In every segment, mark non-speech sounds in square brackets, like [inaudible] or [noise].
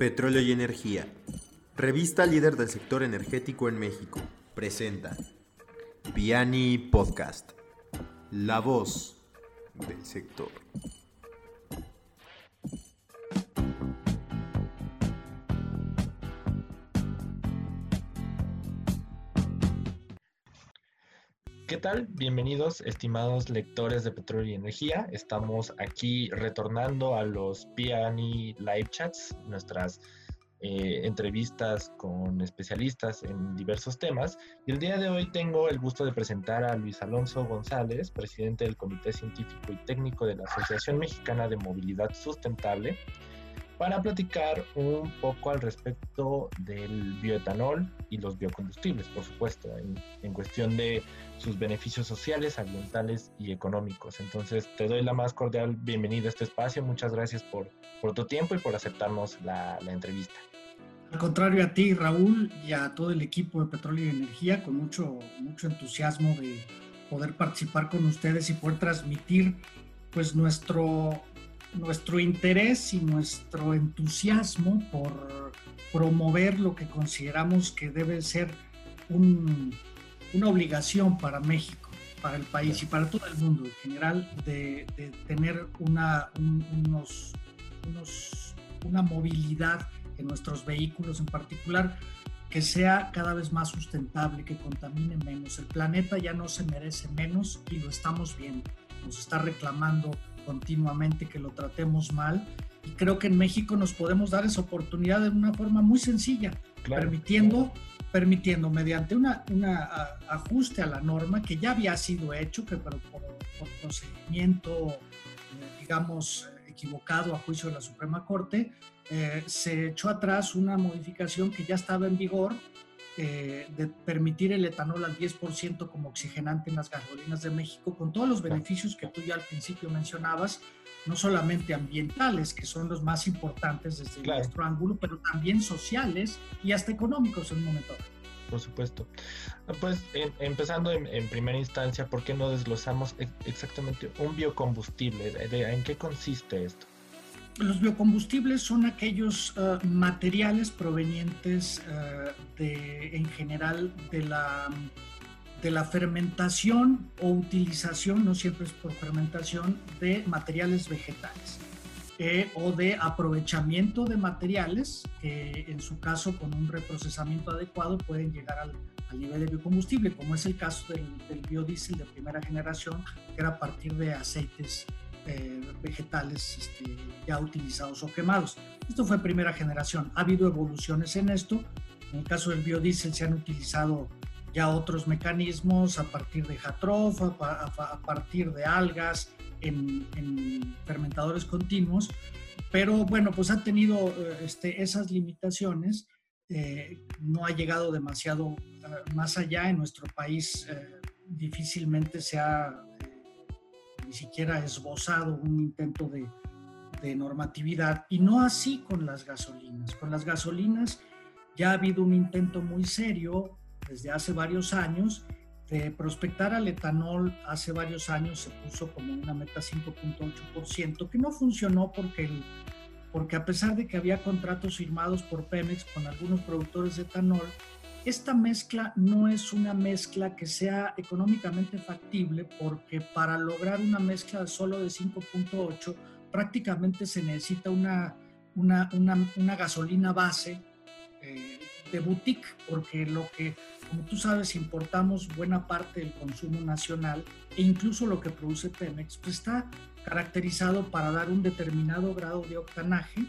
Petróleo y Energía. Revista líder del sector energético en México. Presenta Piani Podcast. La voz del sector. Bienvenidos, estimados lectores de Petróleo y Energía. Estamos aquí retornando a los Piani Live Chats, nuestras eh, entrevistas con especialistas en diversos temas. Y el día de hoy tengo el gusto de presentar a Luis Alonso González, presidente del Comité Científico y Técnico de la Asociación Mexicana de Movilidad Sustentable, para platicar un poco al respecto del bioetanol y los biocombustibles, por supuesto, en, cuestión de sus beneficios sociales, ambientales y económicos. Entonces, te doy la más cordial bienvenida a este espacio. Muchas gracias por, tu tiempo y por aceptarnos la, la entrevista. Al contrario a ti, Raúl, y a todo el equipo de Petróleo y Energía, con mucho, mucho entusiasmo de poder participar con ustedes y poder transmitir pues nuestro nuestro interés y nuestro entusiasmo por promover lo que consideramos que debe ser una obligación para México, para el país y para todo el mundo en general de, tener una, unos, una movilidad en nuestros vehículos en particular que sea cada vez más sustentable, que contamine menos. El planeta ya no se merece menos y lo estamos viendo. Nos está reclamando continuamente que lo tratemos mal. Y creo que en México nos podemos dar esa oportunidad de una forma muy sencilla, permitiendo, permitiendo mediante un una ajuste a la norma que ya había sido hecho, que por, por procedimiento, eh, digamos, equivocado a juicio de la Suprema Corte, eh, se echó atrás una modificación que ya estaba en vigor eh, de permitir el etanol al 10% como oxigenante en las gasolinas de México, con todos los beneficios que tú ya al principio mencionabas, no solamente ambientales, que son los más importantes desde nuestro ángulo, pero también sociales y hasta económicos en un momento Por supuesto. Ah, pues empezando en, primera instancia, ¿por qué no desglosamos exactamente un biocombustible? ¿En qué consiste esto? Los biocombustibles son aquellos eh, materiales provenientes eh, de, en general de la, de la fermentación o utilización, no siempre es por fermentación, de materiales vegetales eh, o de aprovechamiento de materiales que en su caso con un reprocesamiento adecuado pueden llegar al, nivel de biocombustible, como es el caso del, del biodiesel de primera generación, que era a partir de aceites eh, vegetales este, ya utilizados o quemados. Esto fue primera generación. Ha habido evoluciones en esto. En el caso del biodiesel se han utilizado ya otros mecanismos a partir de jatrofa, a, partir de algas, en, fermentadores continuos, pero bueno, pues ha tenido eh, este, esas limitaciones, eh, no ha llegado demasiado más allá en nuestro país, difícilmente se ha ni siquiera esbozado un intento de, normatividad y no así con las gasolinas. Con las gasolinas ya ha habido un intento muy serio desde hace varios años de prospectar al etanol. Hace varios años se puso como una meta 5.8%, que no funcionó porque, el, porque a pesar de que había contratos firmados por Pemex con algunos productores de etanol, esta mezcla no es una mezcla que sea económicamente factible porque para lograr una mezcla solo de 5.8 prácticamente se necesita una, una, una, gasolina base eh, de boutique porque lo que, como tú sabes, importamos buena parte del consumo nacional e incluso lo que produce Pemex pues está caracterizado para dar un determinado grado de octanaje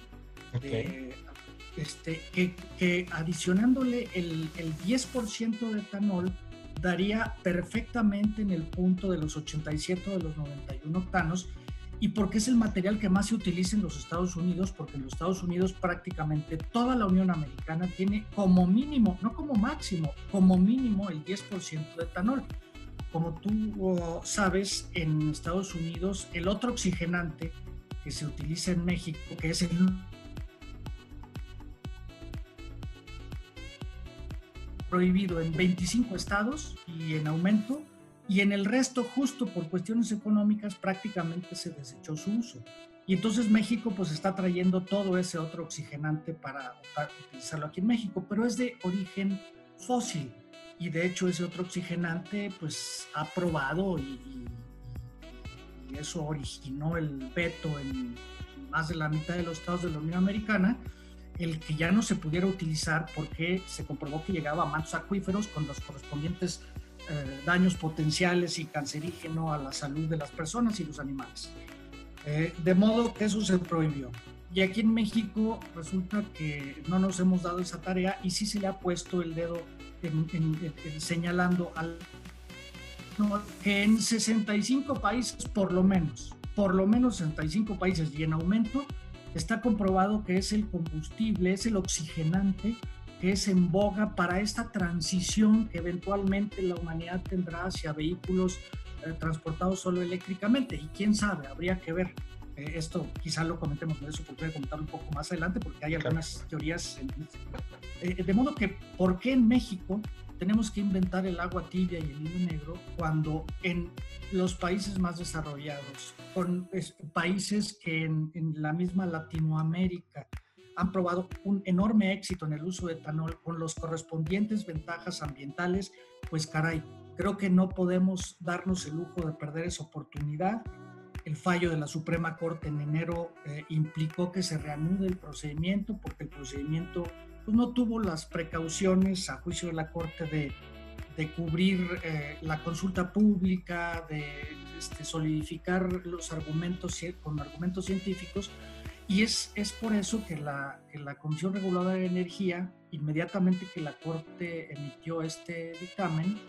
este, que, adicionándole el, 10% de etanol daría perfectamente en el punto de los 87 o de los 91 octanos y porque es el material que más se utiliza en los Estados Unidos, porque en los Estados Unidos prácticamente toda la Unión Americana tiene como mínimo, no como máximo, como mínimo el 10% de etanol. Como tú sabes, en Estados Unidos el otro oxigenante que se utiliza en México, que es el prohibido en 25 estados y en aumento, y en el resto, justo por cuestiones económicas, prácticamente se desechó su uso. Y entonces México pues está trayendo todo ese otro oxigenante para utilizarlo aquí en México, pero es de origen fósil. Y de hecho ese otro oxigenante pues ha probado y, y eso originó el veto en más de la mitad de los estados de la Unión Americana, el que ya no se pudiera utilizar porque se comprobó que llegaba a mantos acuíferos con los correspondientes eh, daños potenciales y cancerígeno a la salud de las personas y los animales. Eh, de modo que eso se prohibió. Y aquí en México resulta que no nos hemos dado esa tarea y sí se le ha puesto el dedo señalando al que en 65 países por lo menos, por lo menos 65 países y en aumento, está comprobado que es el combustible, es el oxigenante que es en boga para esta transición que eventualmente la humanidad tendrá hacia vehículos eh, transportados solo eléctricamente. Y quién sabe, habría que ver. Eh, esto quizá lo comentemos, me eso de comentar un poco más adelante porque hay algunas teorías. Eh, de modo que, ¿por qué en México tenemos que inventar el agua tibia y el hilo negro cuando en los países más desarrollados, con países que en, en, la misma Latinoamérica han probado un enorme éxito en el uso de etanol con los correspondientes ventajas ambientales, pues caray, creo que no podemos darnos el lujo de perder esa oportunidad. El fallo de la Suprema Corte en enero eh, implicó que se reanude el procedimiento porque el procedimiento pues, no tuvo las precauciones a juicio de la Corte de, de cubrir eh, la consulta pública, de este, solidificar los argumentos con argumentos científicos y es, es por eso que la, que la Comisión Reguladora de Energía, inmediatamente que la Corte emitió este dictamen,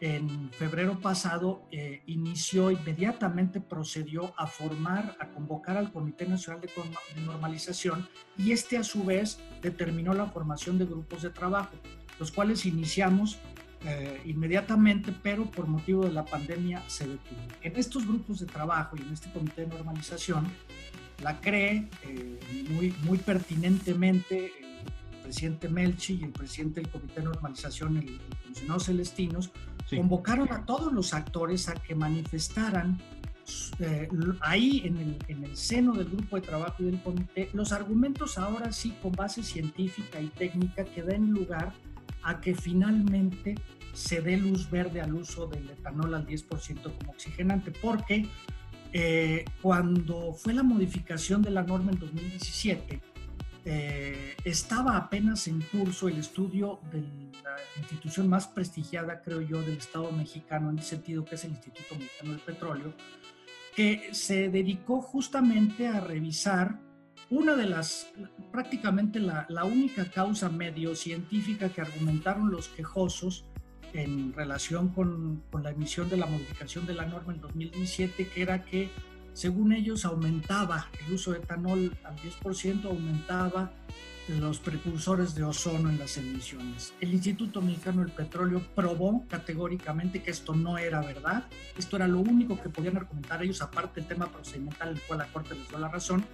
en febrero pasado eh, inició, inmediatamente procedió a formar, a convocar al Comité Nacional de, Normalización y este a su vez determinó la formación de grupos de trabajo, los cuales iniciamos eh, inmediatamente, pero por motivo de la pandemia se detuvo. En estos grupos de trabajo y en este Comité de Normalización, la cree eh, muy, muy pertinentemente el presidente Melchi y el presidente del Comité de Normalización, el, funcionario Celestinos, convocaron a todos los actores a que manifestaran eh, ahí en el, en el, seno del grupo de trabajo y del comité los argumentos ahora sí con base científica y técnica que den lugar a que finalmente se dé luz verde al uso del etanol al 10% como oxigenante, porque eh, cuando fue la modificación de la norma en 2017, eh, estaba apenas en curso el estudio de la institución más prestigiada, creo yo, del Estado mexicano, en ese sentido, que es el Instituto Mexicano del Petróleo, que se dedicó justamente a revisar una de las, prácticamente la, única causa medio científica que argumentaron los quejosos en relación con, la emisión de la modificación de la norma en 2017, que era que según ellos aumentaba el uso de etanol al 10%, aumentaba los precursores de ozono en las emisiones. El Instituto Mexicano del Petróleo probó categóricamente que esto no era verdad, esto era lo único que podían argumentar ellos, aparte del tema procedimental, el cual la Corte les dio la razón,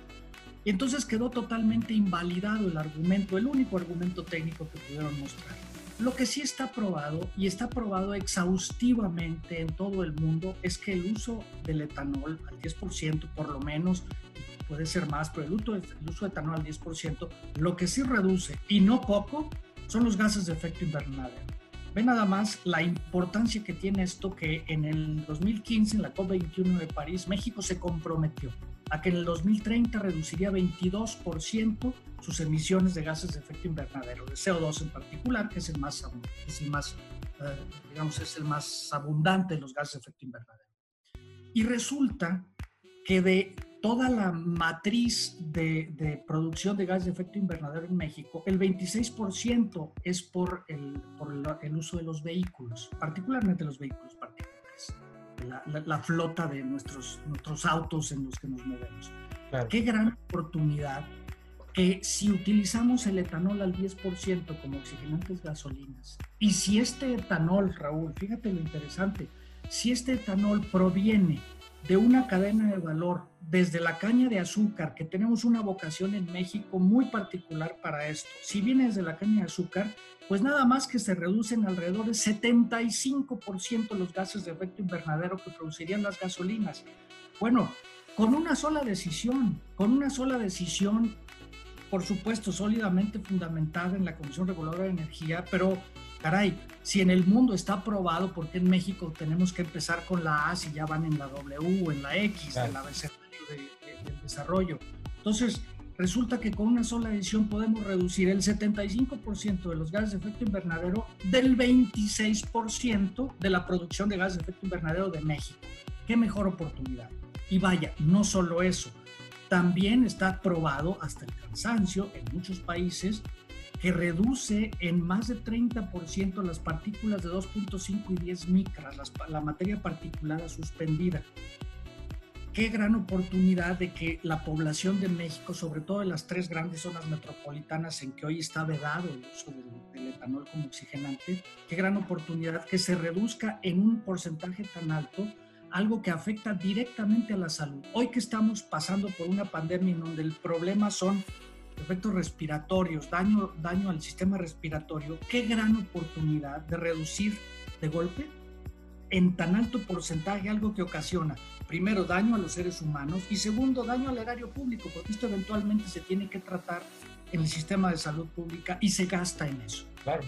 y entonces quedó totalmente invalidado el argumento, el único argumento técnico que pudieron mostrar. Lo que sí está probado y está probado exhaustivamente en todo el mundo es que el uso del etanol al 10% por lo menos, puede ser más, pero el uso, el uso de etanol al 10%, lo que sí reduce y no poco son los gases de efecto invernadero. Ve nada más la importancia que tiene esto que en el 2015, en la COP21 de París, México se comprometió a que en el 2030 reduciría 22% sus emisiones de gases de efecto invernadero, de CO2 en particular, que es el más, es el más eh, digamos, es el más abundante de los gases de efecto invernadero. Y resulta que de toda la matriz de, de, producción de gases de efecto invernadero en México, el 26% es por el, por el uso de los vehículos, particularmente los vehículos particulares la, flota de nuestros, nuestros autos en los que nos movemos. Qué gran oportunidad que si utilizamos el etanol al 10% como oxigenantes gasolinas, y si este etanol, Raúl, fíjate lo interesante, si este etanol proviene de una cadena de valor desde la caña de azúcar, que tenemos una vocación en México muy particular para esto, si viene desde la caña de azúcar, pues nada más que se reducen alrededor de 75% los gases de efecto invernadero que producirían las gasolinas. Bueno, con una sola decisión, con una sola decisión, por supuesto, sólidamente fundamentada en la Comisión Reguladora de Energía, pero caray, si en el mundo está aprobado, ¿por qué en México tenemos que empezar con la A si ya van en la W, en la X, en la abecedario del desarrollo? Entonces, resulta que con una sola decisión podemos reducir el 75% de los gases de efecto invernadero del 26% de la producción de gases de efecto invernadero de México. ¿Qué mejor oportunidad? Y vaya, no solo eso, también está probado hasta el cansancio en muchos países que reduce en más de 30% las partículas de 2.5 y 10 micras, la materia particulada suspendida. Qué gran oportunidad de que la población de México, sobre todo en las tres grandes zonas metropolitanas en que hoy está vedado el uso del, del etanol como oxigenante, qué gran oportunidad que se reduzca en un porcentaje tan alto algo que afecta directamente a la salud. Hoy que estamos pasando por una pandemia en donde el problema son efectos respiratorios, daño, daño al sistema respiratorio, qué gran oportunidad de reducir de golpe en tan alto porcentaje algo que ocasiona, primero, daño a los seres humanos y segundo, daño al erario público, porque esto eventualmente se tiene que tratar en el sistema de salud pública y se gasta en eso. Claro.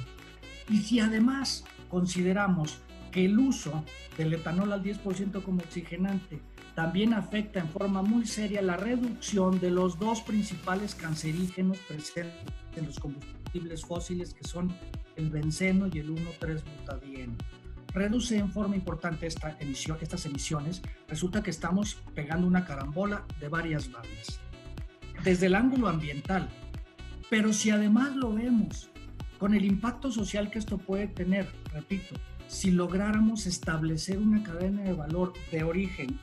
Y si además consideramos el uso del etanol al 10% como oxigenante también afecta en forma muy seria la reducción de los dos principales cancerígenos presentes en los combustibles fósiles, que son el benceno y el 1,3-butadieno. Reduce en forma importante estas emisiones. Resulta que estamos pegando una carambola de varias bandas. Desde el ángulo ambiental, pero si además lo vemos con el impacto social que esto puede tener, repito, si lográramos establecer una cadena de valor de origen,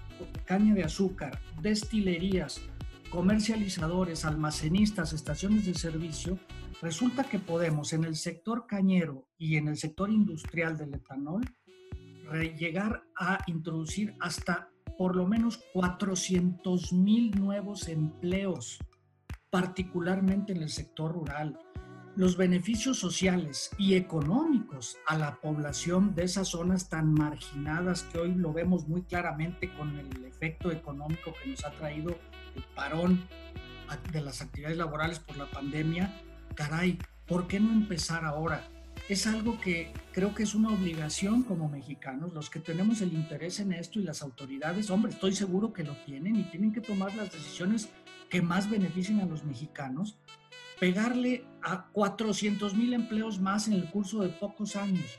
caña de azúcar, destilerías, comercializadores, almacenistas, estaciones de servicio, resulta que podemos en el sector cañero y en el sector industrial del etanol llegar a introducir hasta por lo menos 400 mil nuevos empleos, particularmente en el sector rural los beneficios sociales y económicos a la población de esas zonas tan marginadas que hoy lo vemos muy claramente con el efecto económico que nos ha traído el parón de las actividades laborales por la pandemia, caray, ¿por qué no empezar ahora? Es algo que creo que es una obligación como mexicanos, los que tenemos el interés en esto y las autoridades, hombre, estoy seguro que lo tienen y tienen que tomar las decisiones que más beneficien a los mexicanos pegarle a 400 mil empleos más en el curso de pocos años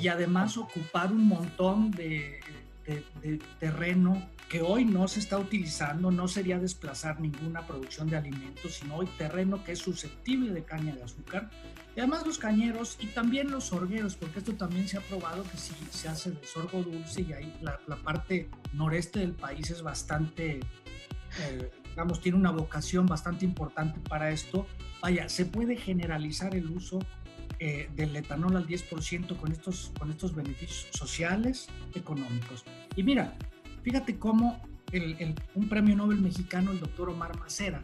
y además ocupar un montón de, terreno que hoy no se está utilizando, no sería desplazar ninguna producción de alimentos, sino hoy terreno que es susceptible de caña de azúcar. Y además los cañeros y también los sorgueros, porque esto también se ha probado que si se hace de sorgo dulce y ahí la, parte noreste del país es bastante, eh, digamos, tiene una vocación bastante importante para esto, vaya, se puede generalizar el uso eh, del etanol al 10% con estos, con estos beneficios sociales, económicos. Y mira, fíjate cómo un premio Nobel mexicano, el doctor Omar Macera,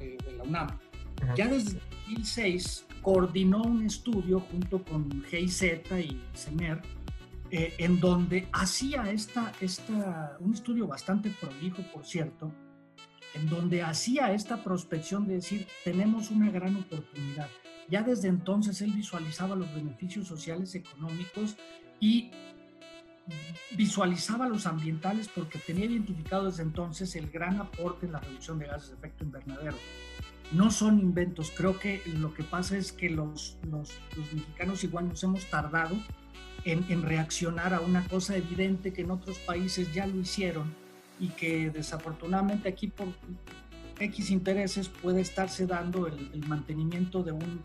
eh, de la UNAM, ya desde 2006 coordinó un estudio junto con GIZ y CEMER, eh, en donde hacía esta, esta, un estudio bastante prolijo, por cierto, en donde hacía esta prospección de decir, tenemos una gran oportunidad. Ya desde entonces él visualizaba los beneficios sociales, económicos y visualizaba los ambientales porque tenía identificado desde entonces el gran aporte en la reducción de gases de efecto invernadero. No son inventos, creo que lo que pasa es que los, mexicanos igual nos hemos tardado en reaccionar a una cosa evidente que en otros países ya lo hicieron y que desafortunadamente aquí por X intereses puede estarse dando el, mantenimiento de un,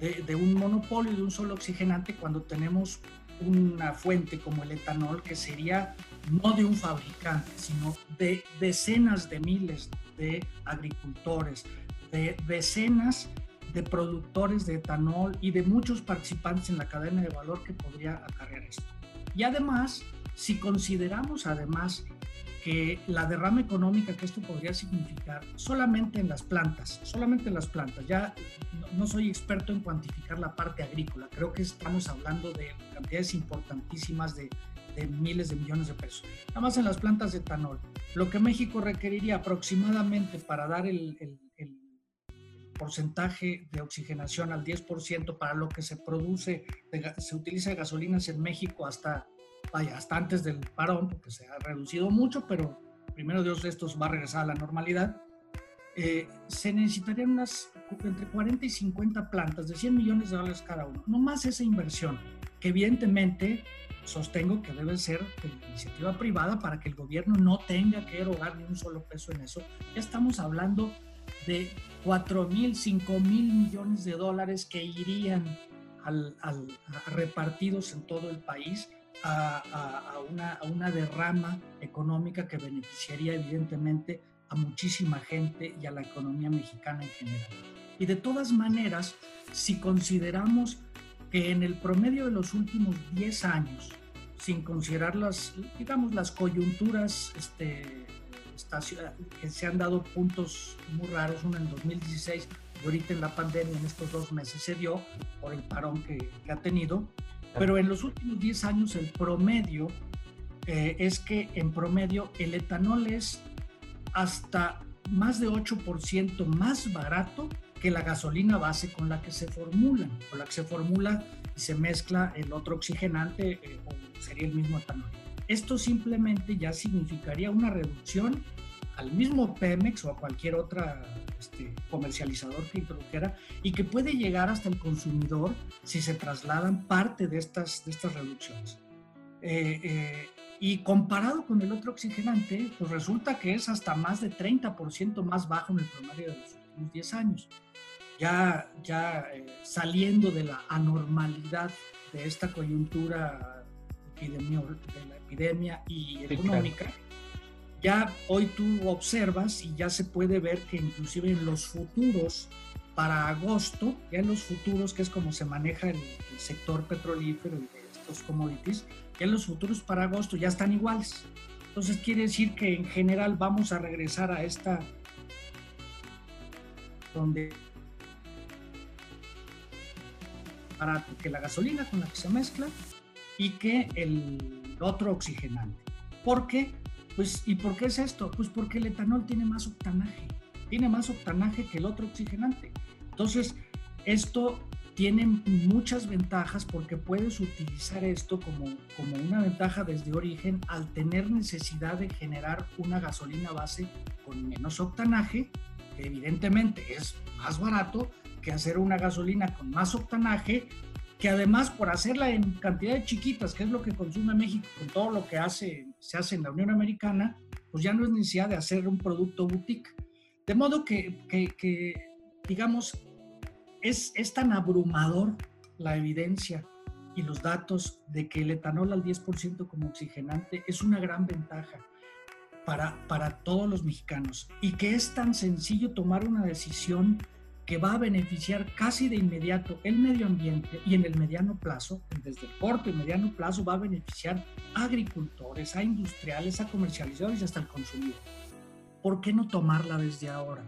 de, un monopolio de un solo oxigenante cuando tenemos una fuente como el etanol que sería no de un fabricante, sino de decenas de miles de agricultores, de decenas de productores de etanol y de muchos participantes en la cadena de valor que podría acarrear esto. Y además, si consideramos además la derrama económica que esto podría significar solamente en las plantas, solamente en las plantas. Ya no, soy experto en cuantificar la parte agrícola, creo que estamos hablando de cantidades importantísimas de, de miles de millones de pesos. Nada más en las plantas de etanol. Lo que México requeriría aproximadamente para dar el, el, porcentaje de oxigenación al 10% para lo que se produce, se utiliza gasolinas en México hasta, vaya, hasta antes del parón, porque se ha reducido mucho, pero primero Dios esto va a regresar a la normalidad. Eh, se necesitarían unas entre 40 y 50 plantas de 100 millones de dólares cada uno. No más esa inversión, que evidentemente sostengo que debe ser de iniciativa privada para que el gobierno no tenga que erogar ni un solo peso en eso. Ya estamos hablando de 4 mil, 5 mil millones de dólares que irían al, al, repartidos en todo el país a, una, derrama económica que beneficiaría evidentemente a muchísima gente y a la economía mexicana en general. Y de todas maneras, si consideramos que en el promedio de los últimos 10 años, sin considerar las, digamos, las coyunturas este, que se han dado puntos muy raros, uno en 2016 y ahorita en la pandemia, en estos dos meses se dio por el parón que, que ha tenido, pero en los últimos 10 años el promedio eh, es que en promedio el etanol es hasta más de 8% más barato que la gasolina base con la que se formula, con la que se formula y se mezcla el otro oxigenante, eh, o sería el mismo etanol. Esto simplemente ya significaría una reducción al mismo Pemex o a cualquier otra este, comercializador que introdujera y que puede llegar hasta el consumidor si se trasladan parte de estas, de estas reducciones. Eh, eh, y comparado con el otro oxigenante, pues resulta que es hasta más de 30% más bajo en el promedio de los últimos 10 años. Ya, ya eh, saliendo de la anormalidad de esta coyuntura epidemia, de la epidemia y económica, ya hoy tú observas y ya se puede ver que inclusive en los futuros para agosto, ya en los futuros, que es como se maneja el, el sector petrolífero y de estos commodities, ya los futuros para agosto ya están iguales. Entonces quiere decir que en general vamos a regresar a esta donde para que la gasolina con la que se mezcla y que el otro oxigenante. ¿Por qué? Pues, ¿y por qué es esto? Pues porque el etanol tiene más octanaje, tiene más octanaje que el otro oxigenante. Entonces, esto tiene muchas ventajas porque puedes utilizar esto como, como una ventaja desde origen al tener necesidad de generar una gasolina base con menos octanaje, que evidentemente es más barato que hacer una gasolina con más octanaje, que además por hacerla en cantidades chiquitas, que es lo que consume México con todo lo que hace, se hace en la Unión Americana, pues ya no es necesidad de hacer un producto boutique. De modo que, que, digamos, es, es tan abrumador la evidencia y los datos de que el etanol al 10% como oxigenante es una gran ventaja para, para todos los mexicanos y que es tan sencillo tomar una decisión que va a beneficiar casi de inmediato el medio ambiente y en el mediano plazo, desde el corto y mediano plazo, va a beneficiar a agricultores, a industriales, a comercializadores y hasta al consumidor. ¿Por qué no tomarla desde ahora?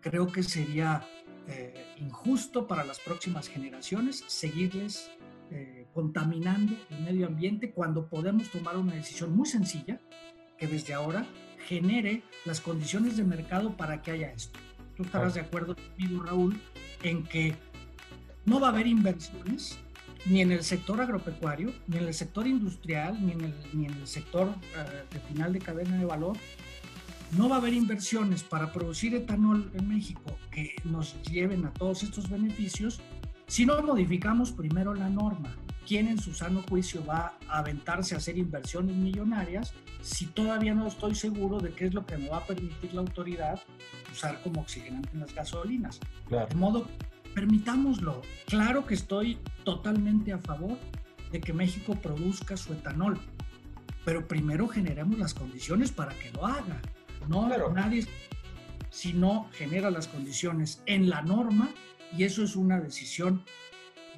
Creo que sería eh, injusto para las próximas generaciones seguirles eh, contaminando el medio ambiente cuando podemos tomar una decisión muy sencilla que desde ahora genere las condiciones de mercado para que haya esto. Tú estarás de acuerdo conmigo, Raúl, en que no va a haber inversiones ni en el sector agropecuario, ni en el sector industrial, ni en el, ni en el sector uh, de final de cadena de valor no va a haber inversiones para producir etanol en México que nos lleven a todos estos beneficios si no modificamos primero la norma. ¿Quién en su sano juicio va a aventarse a hacer inversiones millonarias si todavía no estoy seguro de qué es lo que me va a permitir la autoridad usar como oxigenante en las gasolinas? Claro. De modo, permitámoslo. Claro que estoy totalmente a favor de que México produzca su etanol, pero primero generemos las condiciones para que lo haga. No, claro. nadie, si no genera las condiciones en la norma, y eso es una decisión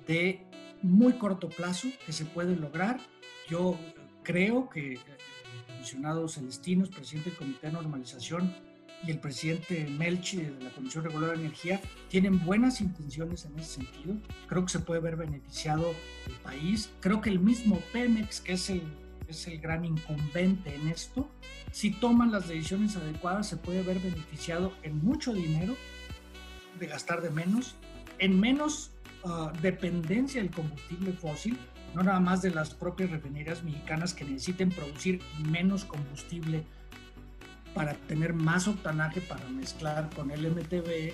de muy corto plazo que se puede lograr. Yo creo que el comisionado Celestinos, presidente del Comité de Normalización, y el presidente Melchi de la Comisión Reguladora de Energía tienen buenas intenciones en ese sentido. Creo que se puede ver beneficiado el país. Creo que el mismo Pemex, que es el es el gran incumbente en esto, si toman las decisiones adecuadas se puede ver beneficiado en mucho dinero, de gastar de menos, en menos ah, dependencia del combustible fósil, no nada más de las propias refinerías mexicanas que necesiten producir menos combustible para tener más octanaje para mezclar con el MTB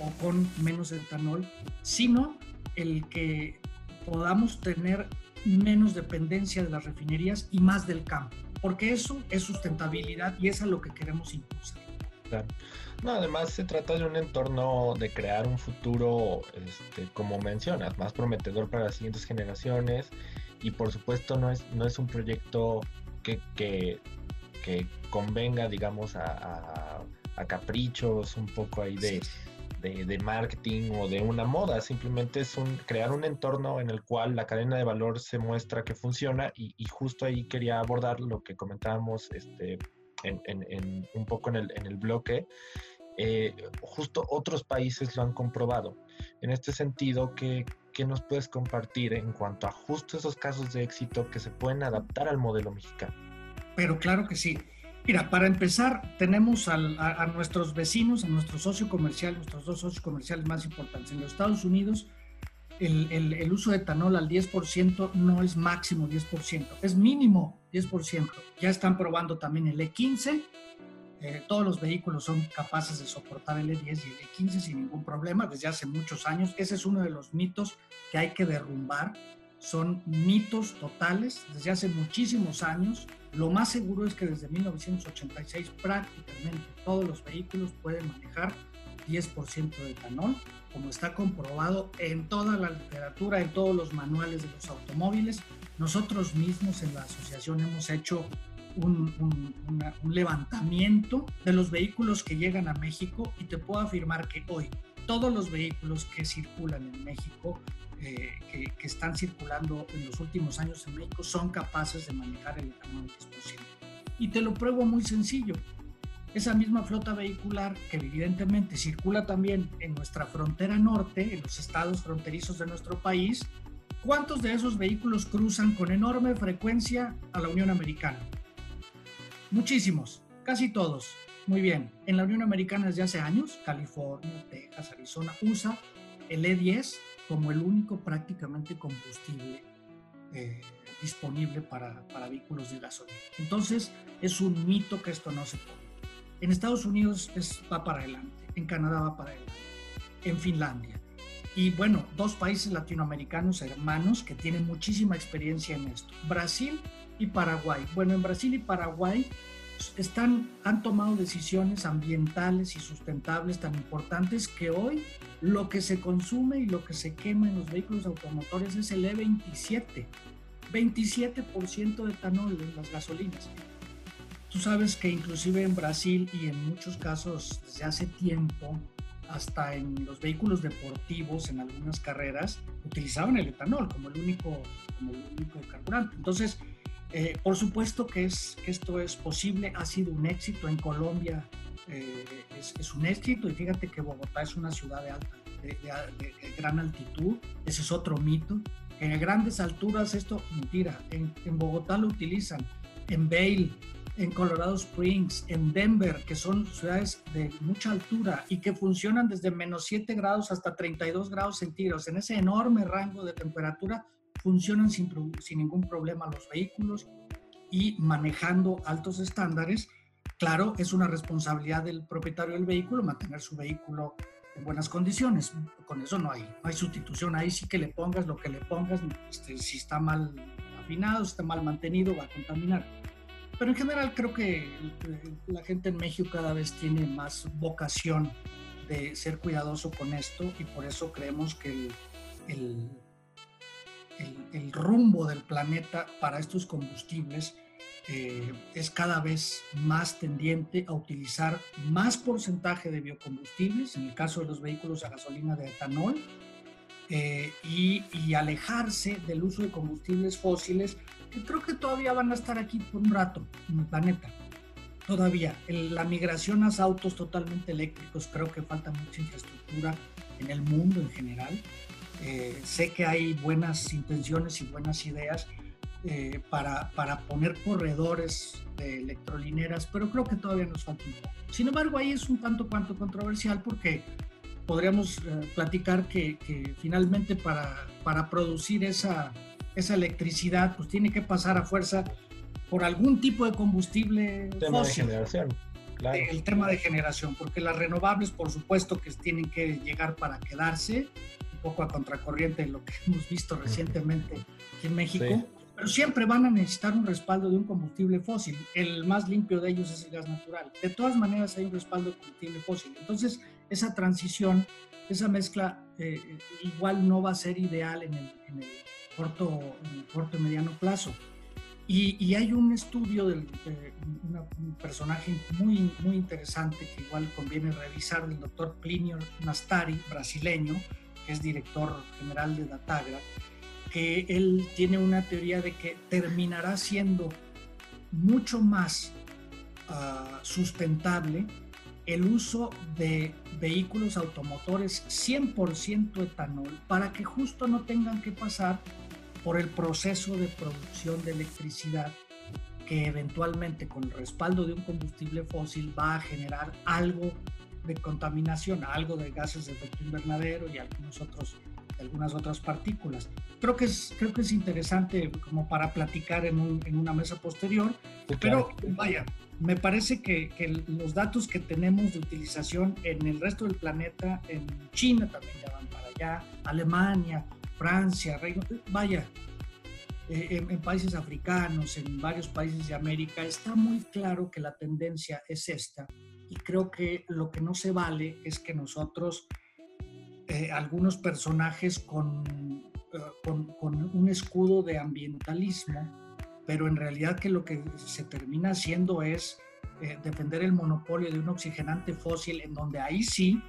o con menos etanol, sino el que podamos tener menos dependencia de las refinerías y más del campo, porque eso es sustentabilidad y es a lo que queremos impulsar. Claro. No, además se trata de un entorno de crear un futuro, este, como mencionas, más prometedor para las siguientes generaciones. Y por supuesto no es, no es un proyecto que, que, convenga, digamos, a, caprichos un poco ahí de, de, marketing o de una moda, simplemente es un, crear un entorno en el cual la cadena de valor se muestra que funciona. Y, justo ahí quería abordar lo que comentábamos este, en, un poco en el, en el bloque. Eh, justo otros países lo han comprobado. En este sentido, ¿qué, ¿qué nos puedes compartir en cuanto a justo esos casos de éxito que se pueden adaptar al modelo mexicano? Pero claro que sí. Mira, para empezar, tenemos a, nuestros vecinos, a nuestro socio comercial, nuestros dos socios comerciales más importantes. En los Estados Unidos, el, el, uso de etanol al 10% no es máximo 10%, es mínimo 10%. Ya están probando también el E15. Eh, todos los vehículos son capaces de soportar el E10 y el E15 sin ningún problema desde hace muchos años. Ese es uno de los mitos que hay que derrumbar. Son mitos totales desde hace muchísimos años lo más seguro es que desde 1986 prácticamente todos los vehículos pueden manejar 10% de etanol, como está comprobado en toda la literatura, en todos los manuales de los automóviles. Nosotros mismos en la asociación hemos hecho un, levantamiento de los vehículos que llegan a México y te puedo afirmar que hoy todos los vehículos que circulan en México eh, que, están circulando en los últimos años en México son capaces de manejar el etanol 10%. Y te lo pruebo muy sencillo. Esa misma flota vehicular que evidentemente circula también en nuestra frontera norte, en los estados fronterizos de nuestro país, ¿cuántos de esos vehículos cruzan con enorme frecuencia a la Unión Americana? Muchísimos, casi todos. Muy bien, en la Unión Americana desde hace años, California, Texas, Arizona, usa el E10 como el único prácticamente combustible eh, disponible para, para, vehículos de gasolina. Entonces, es un mito que esto no se puede. En Estados Unidos es, va para adelante, en Canadá va para adelante, en Finlandia. Y bueno, dos países latinoamericanos hermanos que tienen muchísima experiencia en esto, Brasil y Paraguay. Bueno, en Brasil y Paraguay están, han tomado decisiones ambientales y sustentables tan importantes que hoy lo que se consume y lo que se quema en los vehículos automotores es el E27, 27% de etanol en las gasolinas. Tú sabes que inclusive en Brasil y en muchos casos desde hace tiempo, hasta en los vehículos deportivos, en algunas carreras, utilizaban el etanol como el único, como el único carburante. Entonces, eh, por supuesto que, es, que esto es posible, ha sido un éxito en Colombia, eh, es, un éxito y fíjate que Bogotá es una ciudad de, alta, de, gran altitud, ese es otro mito. En grandes alturas esto, mentira, en, en Bogotá lo utilizan, en Vail, en Colorado Springs, en Denver, que son ciudades de mucha altura y que funcionan desde menos 7 grados hasta 32 grados centígrados. En ese enorme rango de temperatura funcionan sin, sin ningún problema los vehículos y manejando altos estándares. Claro, es una responsabilidad del propietario del vehículo mantener su vehículo en buenas condiciones. Con eso no hay, no hay sustitución. Ahí sí que le pongas lo que le pongas, este, si está mal afinado, si está mal mantenido, va a contaminar. Pero en general creo que la gente en México cada vez tiene más vocación de ser cuidadoso con esto y por eso creemos que el el, rumbo del planeta para estos combustibles eh, es cada vez más tendiente a utilizar más porcentaje de biocombustibles, en el caso de los vehículos a gasolina de etanol, eh, y, alejarse del uso de combustibles fósiles, creo que todavía van a estar aquí por un rato en el planeta. Todavía, la migración a autos totalmente eléctricos, creo que falta mucha infraestructura en el mundo en general. Eh, sé que hay buenas intenciones y buenas ideas, eh, para, para poner corredores de electrolineras, pero creo que todavía nos falta un poco. Sin embargo, ahí es un tanto cuanto controversial porque podríamos eh, platicar que, que, finalmente para, para producir esa, esa electricidad, pues tiene que pasar a fuerza por algún tipo de combustible tema de generación. Claro. El tema de generación, porque las renovables, por supuesto, que tienen que llegar para quedarse, un poco a contracorriente de lo que [laughs] hemos visto recientemente aquí en México. Sí pero siempre van a necesitar un respaldo de un combustible fósil. El más limpio de ellos es el gas natural. De todas maneras hay un respaldo de combustible fósil. Entonces, esa transición, esa mezcla, eh, igual no va a ser ideal en el, en el corto, el corto y mediano plazo. Y, y hay un estudio del, de una, un personaje muy, muy interesante que igual conviene revisar, del doctor Plinio Nastari, brasileño, que es director general de Datagra, que él tiene una teoría de que terminará siendo mucho más uh, sustentable el uso de vehículos automotores 100% etanol para que justo no tengan que pasar por el proceso de producción de electricidad que eventualmente con el respaldo de un combustible fósil va a generar algo de contaminación, algo de gases de efecto invernadero y algunos otros algunas otras partículas. Creo que es, creo que es interesante como para platicar en, un, en una mesa posterior, sí, claro. pero vaya, me parece que, que, los datos que tenemos de utilización en el resto del planeta, en China también ya van para allá, Alemania, Francia, Reino, vaya, eh, en, países africanos, en varios países de América, está muy claro que la tendencia es esta. Y creo que lo que no se vale es que nosotros eh, algunos personajes con, uh, con, con, un escudo de ambientalismo, pero en realidad que lo que se termina haciendo es eh, defender el monopolio de un oxigenante fósil en donde ahí sí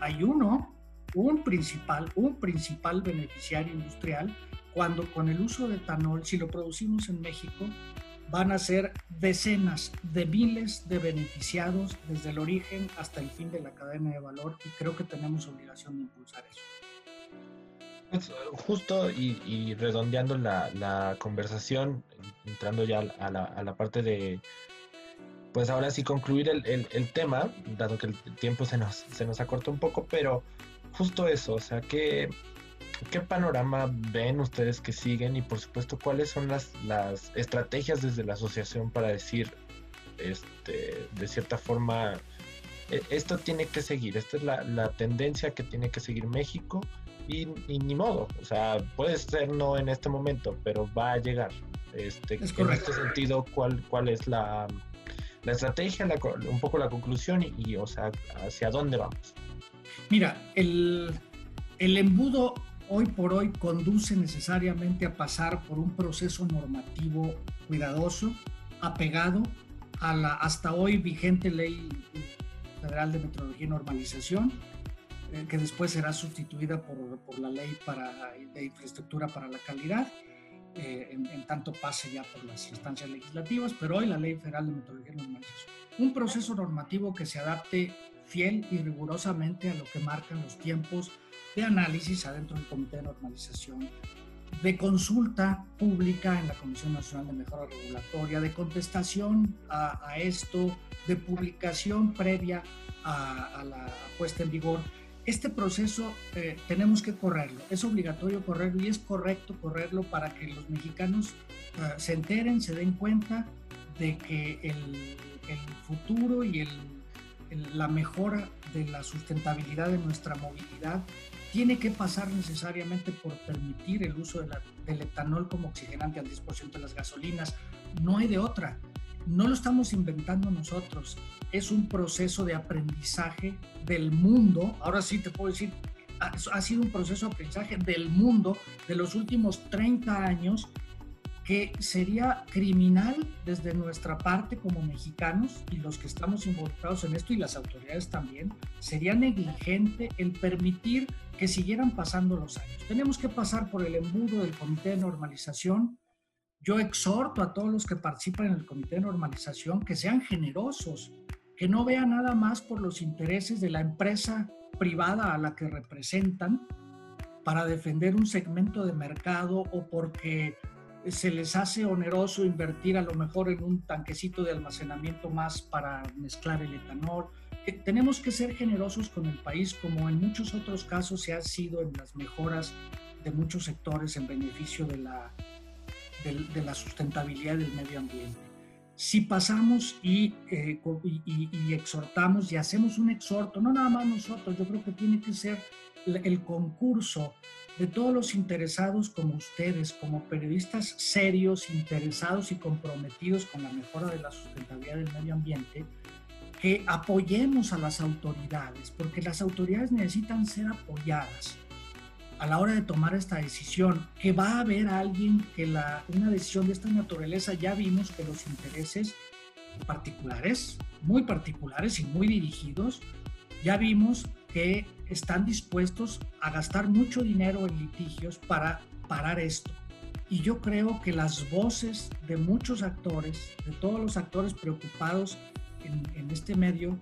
hay uno, un principal, un principal beneficiario industrial, cuando con el uso de etanol, si lo producimos en México, van a ser decenas de miles de beneficiados desde el origen hasta el fin de la cadena de valor y creo que tenemos obligación de impulsar eso. Pues justo y, y redondeando la, la, conversación, entrando ya a la, a la, parte de, pues ahora sí concluir el, el, el, tema, dado que el tiempo se nos, se nos acortó un poco, pero justo eso, o sea, que ¿Qué panorama ven ustedes que siguen y por supuesto cuáles son las, las estrategias desde la asociación para decir, este, de cierta forma, e, esto tiene que seguir, esta es la, la tendencia que tiene que seguir México y, y, ni modo, o sea, puede ser no en este momento, pero va a llegar. Este, es en este sentido, ¿cuál, cuál es la, la estrategia, la, un poco la conclusión y, y, o sea, hacia dónde vamos? Mira, el, el embudo hoy por hoy conduce necesariamente a pasar por un proceso normativo cuidadoso, apegado a la hasta hoy vigente ley federal de metrología y normalización, eh, que después será sustituida por, por, la ley para, de infraestructura para la calidad, eh, en, en, tanto pase ya por las instancias legislativas, pero hoy la ley federal de metrología y normalización. Un proceso normativo que se adapte fiel y rigurosamente a lo que marcan los tiempos de análisis adentro del Comité de Normalización, de consulta pública en la Comisión Nacional de Mejora Regulatoria, de contestación a, a esto, de publicación previa a, a, la puesta en vigor. Este proceso eh, tenemos que correrlo, es obligatorio correrlo y es correcto correrlo para que los mexicanos uh, se enteren, se den cuenta de que el, el futuro y el, la mejora de la sustentabilidad de nuestra movilidad tiene que pasar necesariamente por permitir el uso del etanol como oxigenante al 10% de las gasolinas. No hay de otra. No lo estamos inventando nosotros. Es un proceso de aprendizaje del mundo. Ahora sí te puedo decir, ha, ha sido un proceso de aprendizaje del mundo de los últimos 30 años que sería criminal desde nuestra parte como mexicanos y los que estamos involucrados en esto y las autoridades también, sería negligente el permitir que siguieran pasando los años. Tenemos que pasar por el embudo del Comité de Normalización. Yo exhorto a todos los que participan en el Comité de Normalización que sean generosos, que no vean nada más por los intereses de la empresa privada a la que representan para defender un segmento de mercado o porque se les hace oneroso invertir a lo mejor en un tanquecito de almacenamiento más para mezclar el etanol. tenemos que ser generosos con el país, como en muchos otros casos se ha sido en las mejoras de muchos sectores en beneficio de la, de, la sustentabilidad del medio ambiente. Si pasamos y, eh, y, y, exhortamos y hacemos un exhorto, no nada más nosotros, yo creo que tiene que ser el concurso de todos los interesados como ustedes, como periodistas serios, interesados y comprometidos con la mejora de la sustentabilidad del medio ambiente, que apoyemos a las autoridades, porque las autoridades necesitan ser apoyadas a la hora de tomar esta decisión, que va a haber alguien que la, una decisión de esta naturaleza, ya vimos que los intereses particulares, muy particulares y muy dirigidos, ya vimos que están dispuestos a gastar mucho dinero en litigios para parar esto. Y yo creo que las voces de muchos actores, de todos los actores preocupados en, este medio,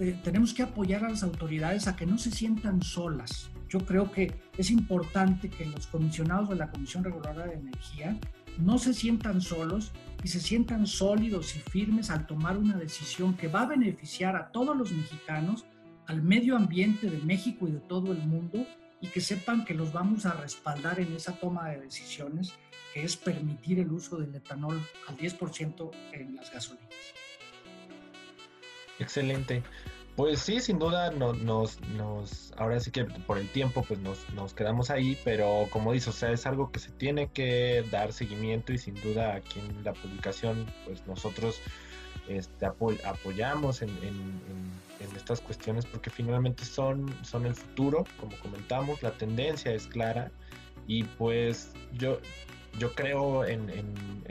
eh, tenemos que apoyar a las autoridades a que no se sientan solas. Yo creo que es importante que los comisionados de la Comisión Reguladora de Energía no se sientan solos y se sientan sólidos y firmes al tomar una decisión que va a beneficiar a todos los mexicanos al medio ambiente de México y de todo el mundo y que sepan que los vamos a respaldar en esa toma de decisiones, que es permitir el uso del etanol al 10% en las gasolinas. Excelente. Pues sí, sin duda nos, nos, ahora sí que por el tiempo pues nos, nos quedamos ahí, pero como dices, o sea, es algo que se tiene que dar seguimiento y sin duda aquí en la publicación pues nosotros este, apoyamos en, estas cuestiones porque finalmente son, son el futuro, como comentamos, la tendencia es clara y pues yo, yo creo en,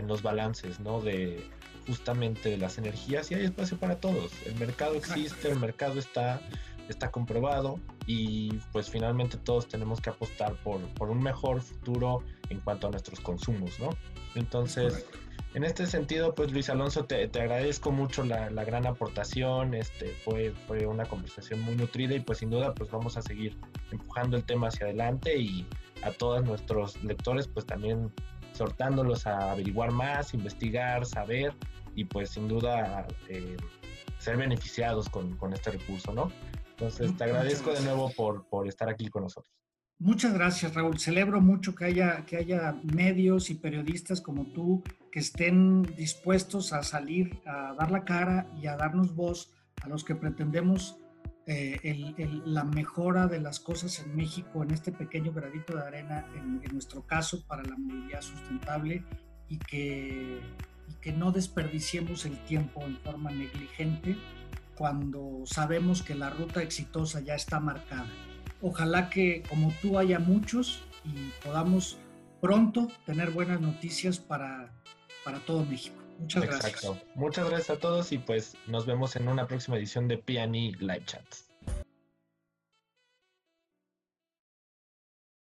los balances, ¿no? De justamente de las energías y hay espacio para todos. El mercado existe, el mercado está, está comprobado y pues finalmente todos tenemos que apostar por, por un mejor futuro en cuanto a nuestros consumos, ¿no? Entonces... En este sentido, pues Luis Alonso, te, agradezco mucho la, gran aportación, este, fue, fue una conversación muy nutrida y pues sin duda pues vamos a seguir empujando el tema hacia adelante y a todos nuestros lectores pues también soltándolos a averiguar más, investigar, saber y pues sin duda eh, ser beneficiados con, con, este recurso, ¿no? Entonces te agradezco de nuevo por, por estar aquí con nosotros. Muchas gracias, Raúl. Celebro mucho que haya, que haya medios y periodistas como tú que estén dispuestos a salir a dar la cara y a darnos voz a los que pretendemos eh, la mejora de las cosas en México en este pequeño gradito de arena, en, nuestro caso, para la movilidad sustentable y que, y que no desperdiciemos el tiempo en forma negligente cuando sabemos que la ruta exitosa ya está marcada. Ojalá que como tú haya muchos y podamos pronto tener buenas noticias para, para todo México. Muchas Exacto. Muchas gracias a todos y pues nos vemos en una próxima edición de PNI Live Chats.